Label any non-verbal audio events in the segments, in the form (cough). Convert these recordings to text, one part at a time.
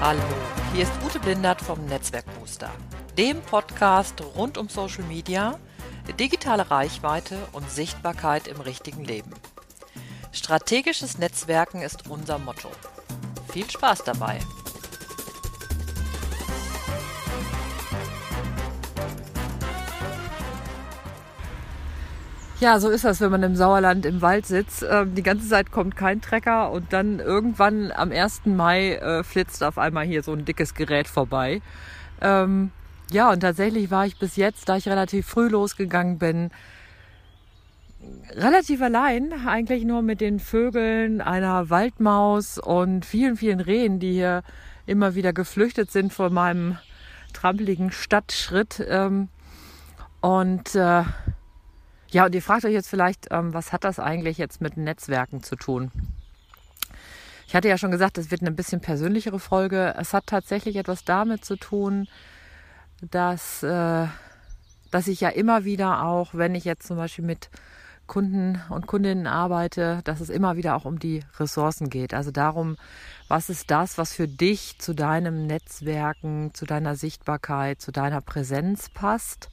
Hallo, hier ist Ute Blindert vom Netzwerkbooster, dem Podcast rund um Social Media, digitale Reichweite und Sichtbarkeit im richtigen Leben. Strategisches Netzwerken ist unser Motto. Viel Spaß dabei! Ja, so ist das, wenn man im Sauerland im Wald sitzt. Ähm, die ganze Zeit kommt kein Trecker und dann irgendwann am 1. Mai äh, flitzt auf einmal hier so ein dickes Gerät vorbei. Ähm, ja, und tatsächlich war ich bis jetzt, da ich relativ früh losgegangen bin, relativ allein, eigentlich nur mit den Vögeln, einer Waldmaus und vielen, vielen Rehen, die hier immer wieder geflüchtet sind vor meinem trampeligen Stadtschritt. Ähm, und äh, ja, und ihr fragt euch jetzt vielleicht, ähm, was hat das eigentlich jetzt mit Netzwerken zu tun? Ich hatte ja schon gesagt, es wird eine bisschen persönlichere Folge. Es hat tatsächlich etwas damit zu tun, dass, äh, dass ich ja immer wieder auch, wenn ich jetzt zum Beispiel mit Kunden und Kundinnen arbeite, dass es immer wieder auch um die Ressourcen geht. Also darum, was ist das, was für dich zu deinem Netzwerken, zu deiner Sichtbarkeit, zu deiner Präsenz passt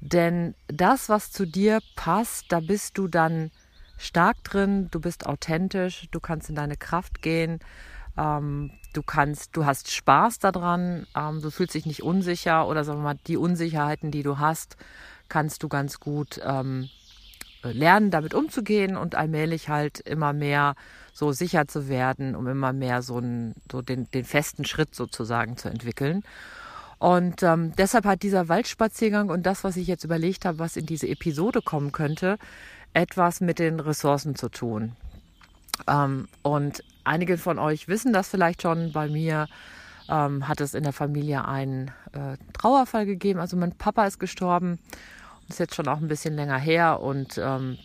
denn das, was zu dir passt, da bist du dann stark drin, du bist authentisch, du kannst in deine Kraft gehen, ähm, du kannst, du hast Spaß daran, ähm, du fühlst dich nicht unsicher oder sagen wir mal, die Unsicherheiten, die du hast, kannst du ganz gut ähm, lernen, damit umzugehen und allmählich halt immer mehr so sicher zu werden, um immer mehr so, einen, so den, den festen Schritt sozusagen zu entwickeln. Und ähm, deshalb hat dieser Waldspaziergang und das, was ich jetzt überlegt habe, was in diese Episode kommen könnte, etwas mit den Ressourcen zu tun. Ähm, und einige von euch wissen das vielleicht schon. Bei mir ähm, hat es in der Familie einen äh, Trauerfall gegeben. Also mein Papa ist gestorben. Ist jetzt schon auch ein bisschen länger her und ähm,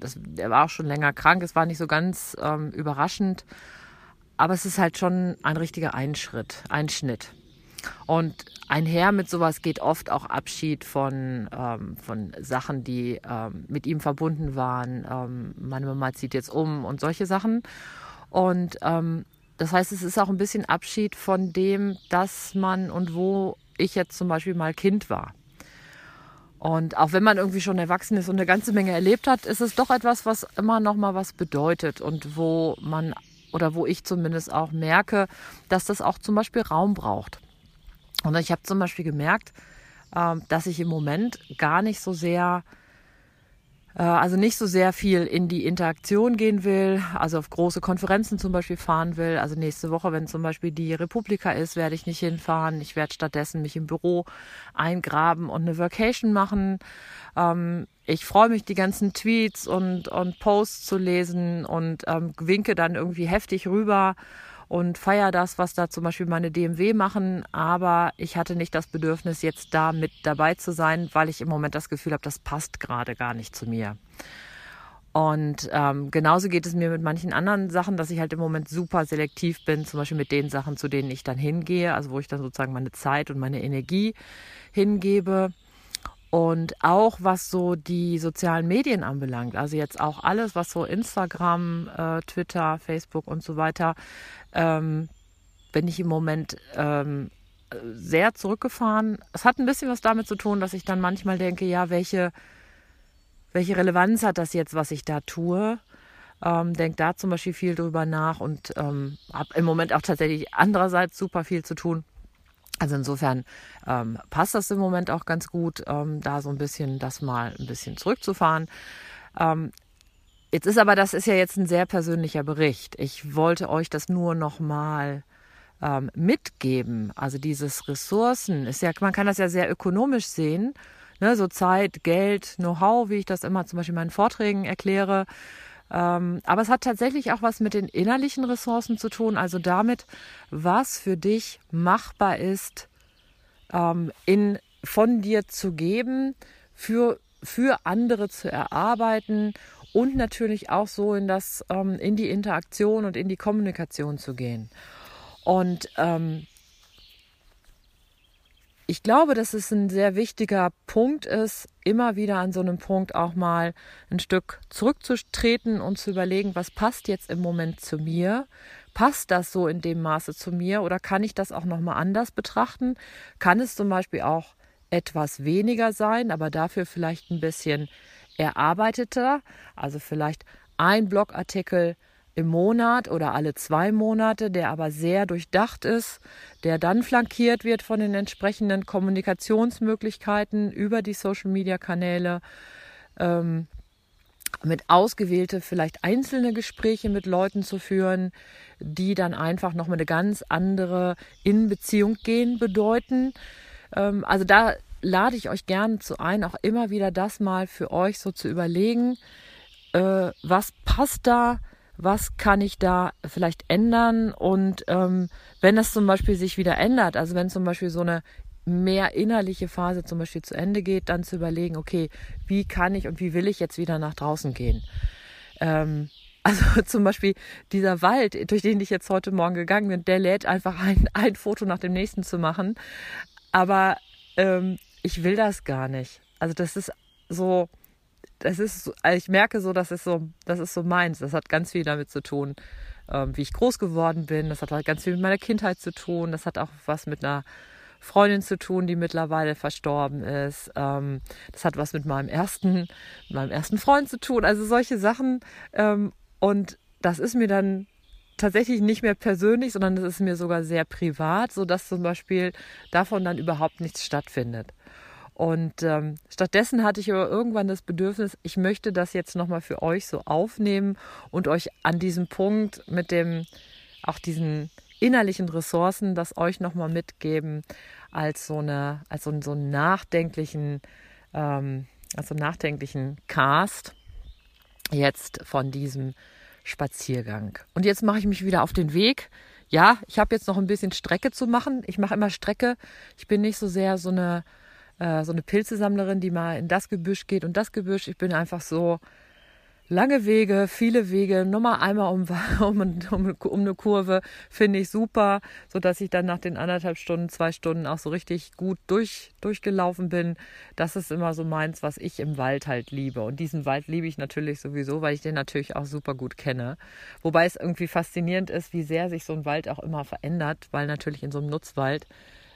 das, er war auch schon länger krank. Es war nicht so ganz ähm, überraschend. Aber es ist halt schon ein richtiger Einschritt, Einschnitt. Und einher mit sowas geht oft auch Abschied von, ähm, von Sachen, die ähm, mit ihm verbunden waren. Ähm, meine Mama zieht jetzt um und solche Sachen. Und ähm, das heißt, es ist auch ein bisschen Abschied von dem, dass man und wo ich jetzt zum Beispiel mal Kind war. Und auch wenn man irgendwie schon erwachsen ist und eine ganze Menge erlebt hat, ist es doch etwas, was immer noch mal was bedeutet und wo man oder wo ich zumindest auch merke, dass das auch zum Beispiel Raum braucht. Und ich habe zum Beispiel gemerkt, ähm, dass ich im Moment gar nicht so sehr, äh, also nicht so sehr viel in die Interaktion gehen will, also auf große Konferenzen zum Beispiel fahren will. Also nächste Woche, wenn zum Beispiel die Republika ist, werde ich nicht hinfahren. Ich werde stattdessen mich im Büro eingraben und eine Vacation machen. Ähm, ich freue mich, die ganzen Tweets und, und Posts zu lesen und ähm, winke dann irgendwie heftig rüber und feiere das, was da zum Beispiel meine DMW machen. Aber ich hatte nicht das Bedürfnis, jetzt da mit dabei zu sein, weil ich im Moment das Gefühl habe, das passt gerade gar nicht zu mir. Und ähm, genauso geht es mir mit manchen anderen Sachen, dass ich halt im Moment super selektiv bin, zum Beispiel mit den Sachen, zu denen ich dann hingehe, also wo ich dann sozusagen meine Zeit und meine Energie hingebe. Und auch was so die sozialen Medien anbelangt, also jetzt auch alles, was so Instagram, äh, Twitter, Facebook und so weiter, ähm, bin ich im Moment ähm, sehr zurückgefahren. Es hat ein bisschen was damit zu tun, dass ich dann manchmal denke, ja, welche, welche Relevanz hat das jetzt, was ich da tue? Ähm, denke da zum Beispiel viel drüber nach und ähm, habe im Moment auch tatsächlich andererseits super viel zu tun also insofern ähm, passt das im Moment auch ganz gut, ähm, da so ein bisschen das mal ein bisschen zurückzufahren. Ähm, jetzt ist aber, das ist ja jetzt ein sehr persönlicher Bericht. Ich wollte euch das nur noch mal ähm, mitgeben. Also dieses Ressourcen ist ja, man kann das ja sehr ökonomisch sehen. Ne, so Zeit, Geld, Know-how, wie ich das immer zum Beispiel in meinen Vorträgen erkläre. Ähm, aber es hat tatsächlich auch was mit den innerlichen Ressourcen zu tun, also damit, was für dich machbar ist, ähm, in, von dir zu geben, für, für andere zu erarbeiten und natürlich auch so in, das, ähm, in die Interaktion und in die Kommunikation zu gehen. Und ähm, ich glaube, dass es ein sehr wichtiger Punkt ist, immer wieder an so einem Punkt auch mal ein Stück zurückzutreten und zu überlegen, was passt jetzt im Moment zu mir, passt das so in dem Maße zu mir oder kann ich das auch nochmal anders betrachten? Kann es zum Beispiel auch etwas weniger sein, aber dafür vielleicht ein bisschen erarbeiteter, also vielleicht ein Blogartikel im Monat oder alle zwei Monate, der aber sehr durchdacht ist, der dann flankiert wird von den entsprechenden Kommunikationsmöglichkeiten über die Social-Media-Kanäle, ähm, mit ausgewählte, vielleicht einzelne Gespräche mit Leuten zu führen, die dann einfach nochmal eine ganz andere In-Beziehung gehen bedeuten. Ähm, also da lade ich euch gerne zu ein, auch immer wieder das mal für euch so zu überlegen, äh, was passt da, was kann ich da vielleicht ändern und ähm, wenn das zum Beispiel sich wieder ändert, also wenn zum Beispiel so eine mehr innerliche Phase zum Beispiel zu Ende geht, dann zu überlegen, okay, wie kann ich und wie will ich jetzt wieder nach draußen gehen? Ähm, (laughs) also zum Beispiel dieser Wald, durch den ich jetzt heute Morgen gegangen bin, der lädt einfach ein, (laughs) ein Foto nach dem nächsten zu machen. Aber ähm, ich will das gar nicht. Also das ist so, das ist, also ich merke so, das ist so, das ist so meins. Das hat ganz viel damit zu tun, ähm, wie ich groß geworden bin. Das hat halt ganz viel mit meiner Kindheit zu tun. Das hat auch was mit einer Freundin zu tun, die mittlerweile verstorben ist. Ähm, das hat was mit meinem ersten, meinem ersten Freund zu tun. Also solche Sachen. Ähm, und das ist mir dann tatsächlich nicht mehr persönlich, sondern das ist mir sogar sehr privat, sodass zum Beispiel davon dann überhaupt nichts stattfindet. Und ähm, stattdessen hatte ich aber irgendwann das Bedürfnis, ich möchte das jetzt nochmal für euch so aufnehmen und euch an diesem Punkt mit dem, auch diesen innerlichen Ressourcen, das euch nochmal mitgeben als so eine, als so, so einen nachdenklichen, ähm, als so einen nachdenklichen Cast jetzt von diesem Spaziergang. Und jetzt mache ich mich wieder auf den Weg. Ja, ich habe jetzt noch ein bisschen Strecke zu machen. Ich mache immer Strecke. Ich bin nicht so sehr so eine äh, so eine Pilzesammlerin, die mal in das Gebüsch geht und das Gebüsch. Ich bin einfach so lange Wege, viele Wege, nur mal einmal um, (laughs) um, um, um eine Kurve, finde ich super, so dass ich dann nach den anderthalb Stunden, zwei Stunden auch so richtig gut durch, durchgelaufen bin. Das ist immer so meins, was ich im Wald halt liebe. Und diesen Wald liebe ich natürlich sowieso, weil ich den natürlich auch super gut kenne. Wobei es irgendwie faszinierend ist, wie sehr sich so ein Wald auch immer verändert, weil natürlich in so einem Nutzwald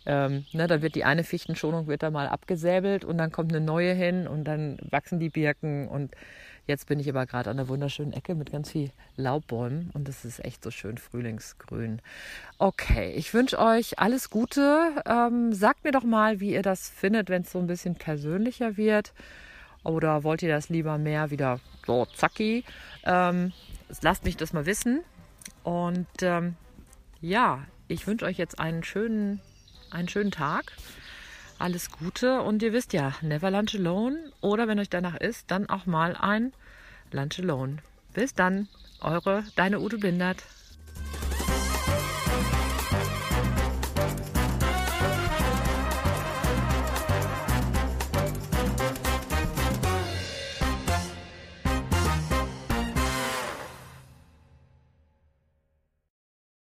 ähm, ne, dann wird die eine Fichtenschonung wird da mal abgesäbelt und dann kommt eine neue hin und dann wachsen die Birken und jetzt bin ich aber gerade an einer wunderschönen Ecke mit ganz viel Laubbäumen und es ist echt so schön frühlingsgrün. Okay, ich wünsche euch alles Gute. Ähm, sagt mir doch mal, wie ihr das findet, wenn es so ein bisschen persönlicher wird. Oder wollt ihr das lieber mehr wieder so zacki? Ähm, lasst mich das mal wissen. Und ähm, ja, ich wünsche euch jetzt einen schönen einen schönen Tag. Alles Gute und ihr wisst ja, never lunch alone oder wenn euch danach ist, dann auch mal ein Lunch alone. Bis dann, eure, deine Ute Blindert.